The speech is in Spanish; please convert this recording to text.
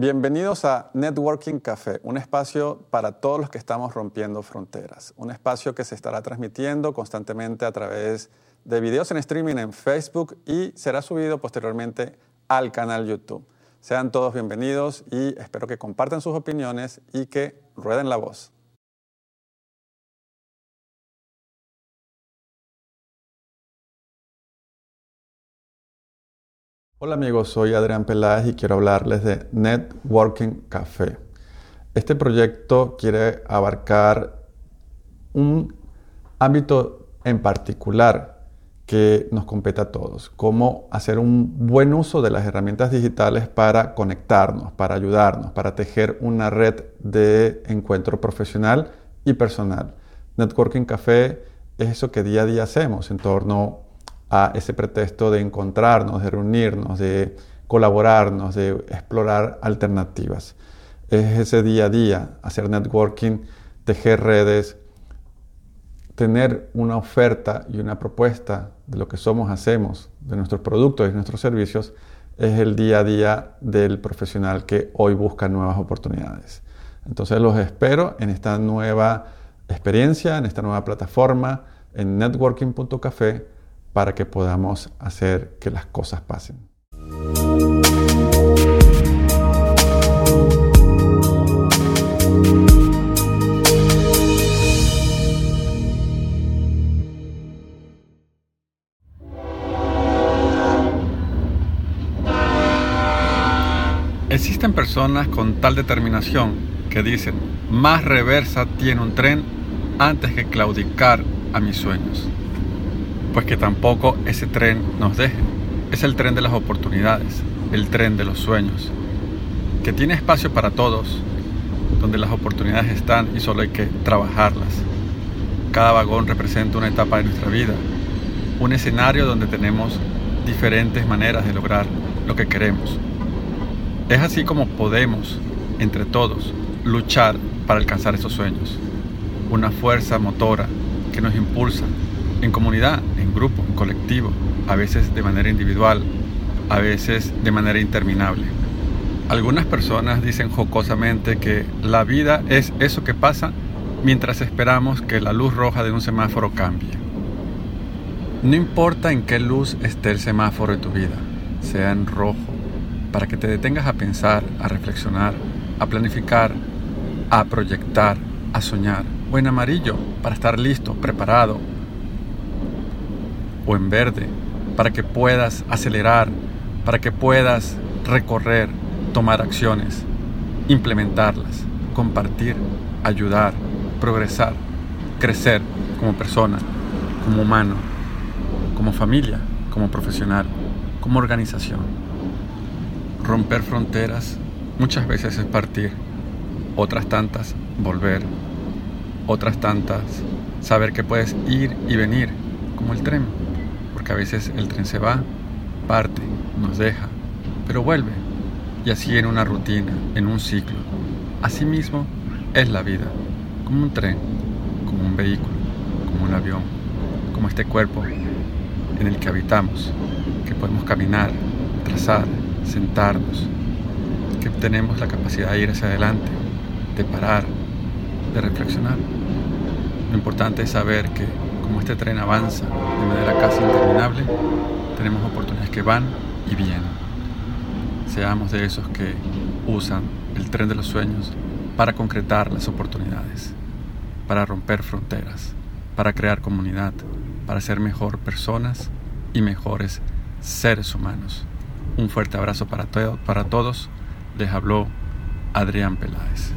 Bienvenidos a Networking Café, un espacio para todos los que estamos rompiendo fronteras. Un espacio que se estará transmitiendo constantemente a través de videos en streaming en Facebook y será subido posteriormente al canal YouTube. Sean todos bienvenidos y espero que compartan sus opiniones y que rueden la voz. Hola amigos, soy Adrián Peláez y quiero hablarles de Networking Café. Este proyecto quiere abarcar un ámbito en particular que nos compete a todos, cómo hacer un buen uso de las herramientas digitales para conectarnos, para ayudarnos, para tejer una red de encuentro profesional y personal. Networking Café es eso que día a día hacemos en torno a ese pretexto de encontrarnos, de reunirnos, de colaborarnos, de explorar alternativas. Es ese día a día, hacer networking, tejer redes, tener una oferta y una propuesta de lo que somos, hacemos, de nuestros productos y nuestros servicios, es el día a día del profesional que hoy busca nuevas oportunidades. Entonces los espero en esta nueva experiencia, en esta nueva plataforma, en networking.café para que podamos hacer que las cosas pasen. Existen personas con tal determinación que dicen, más reversa tiene un tren antes que claudicar a mis sueños pues que tampoco ese tren nos deje. Es el tren de las oportunidades, el tren de los sueños, que tiene espacio para todos, donde las oportunidades están y solo hay que trabajarlas. Cada vagón representa una etapa de nuestra vida, un escenario donde tenemos diferentes maneras de lograr lo que queremos. Es así como podemos, entre todos, luchar para alcanzar esos sueños. Una fuerza motora que nos impulsa en comunidad, en grupo, en colectivo, a veces de manera individual, a veces de manera interminable. Algunas personas dicen jocosamente que la vida es eso que pasa mientras esperamos que la luz roja de un semáforo cambie. No importa en qué luz esté el semáforo de tu vida, sea en rojo, para que te detengas a pensar, a reflexionar, a planificar, a proyectar, a soñar, o en amarillo, para estar listo, preparado, o en verde, para que puedas acelerar, para que puedas recorrer, tomar acciones, implementarlas, compartir, ayudar, progresar, crecer como persona, como humano, como familia, como profesional, como organización. Romper fronteras muchas veces es partir, otras tantas volver, otras tantas saber que puedes ir y venir como el tren porque a veces el tren se va, parte, nos deja, pero vuelve, y así en una rutina, en un ciclo. Asimismo es la vida, como un tren, como un vehículo, como un avión, como este cuerpo en el que habitamos, que podemos caminar, trazar, sentarnos, que tenemos la capacidad de ir hacia adelante, de parar, de reflexionar. Lo importante es saber que como este tren avanza de manera casi interminable, tenemos oportunidades que van y vienen. Seamos de esos que usan el tren de los sueños para concretar las oportunidades, para romper fronteras, para crear comunidad, para ser mejor personas y mejores seres humanos. Un fuerte abrazo para, para todos. Les habló Adrián Peláez.